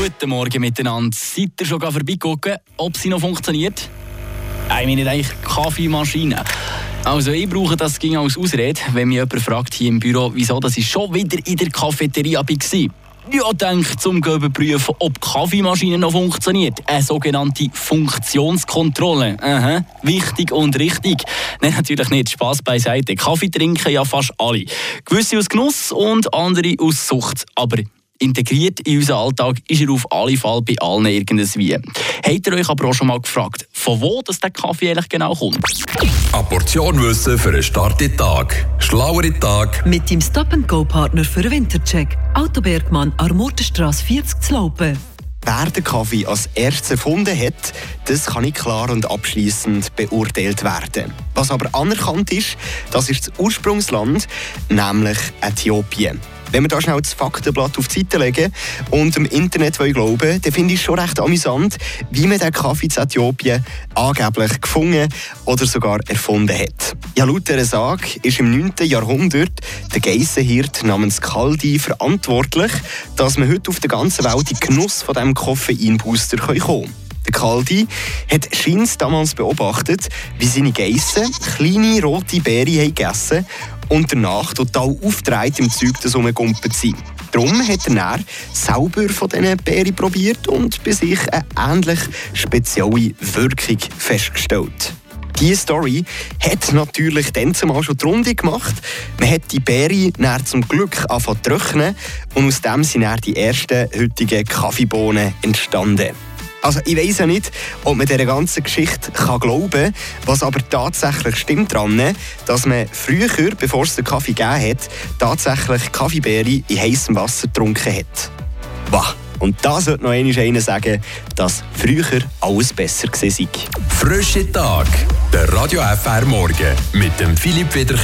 Guten Morgen miteinander. Seid ihr schon vorbeigeguckt, ob sie noch funktioniert? Ich meine eigentlich Kaffeemaschine. Also ich brauche das ging als Ausrede, wenn mich jemand fragt hier im Büro, wieso dass ich schon wieder in der Cafeteria war. Ja, denkt zum überprüfen, ob die Kaffeemaschine noch funktioniert. Eine sogenannte Funktionskontrolle. Aha, wichtig und richtig. Nein, natürlich nicht. Spaß beiseite. Kaffee trinken ja fast alle. Gewisse aus Genuss und andere aus Sucht. Aber integriert in unseren Alltag ist er auf alle Fall bei allen irgendwie. Habt ihr euch aber auch schon mal gefragt, von wo das der Kaffee eigentlich genau kommt? Eine Portion Wissen für einen starken Tag. Schlauere Tag. Mit dem Stop-and-Go-Partner für den Wintercheck. Autobergmann, Armortenstrasse 40 zu Laupen. Wer den Kaffee als erstes erfunden hat, das kann nicht klar und abschließend beurteilt werden. Was aber anerkannt ist, das ist das Ursprungsland, nämlich Äthiopien. Wenn wir da schnell das Faktenblatt auf die Seite legen und im Internet glauben dann finde ich es schon recht amüsant, wie man den Kaffee in Äthiopien angeblich gefunden oder sogar erfunden hat. Ja, laut dieser Sage ist im 9. Jahrhundert der Geissenhirt namens Kaldi verantwortlich, dass man heute auf der ganzen Welt in Genuss von diesem Koffeinbooster kommen kann. Kaldi hat Schins damals beobachtet, wie seine Geissen kleine rote Beeren gegessen und danach total aufgedreht im Zeug das rumgumpelt sind. Darum hat er dann selber von diesen Beeren probiert und bei sich eine ähnlich spezielle Wirkung festgestellt. Diese Story hat natürlich dann zumal schon die Runde gemacht. Man hat die Beere zum Glück angefangen zu trocknen und aus dem sind dann die ersten heutigen Kaffeebohnen entstanden. Also ich weiß ja nicht, ob man dieser ganzen Geschichte kann glauben kann, was aber tatsächlich stimmt daran, dass man früher, bevor es den Kaffee gegeben hat, tatsächlich Kaffeebeere in heißem Wasser getrunken hat. Wow. Und da sollte noch einer sagen, dass früher alles besser war. Frische Tag, der Radio FR Morgen mit dem Philipp Wiederkehr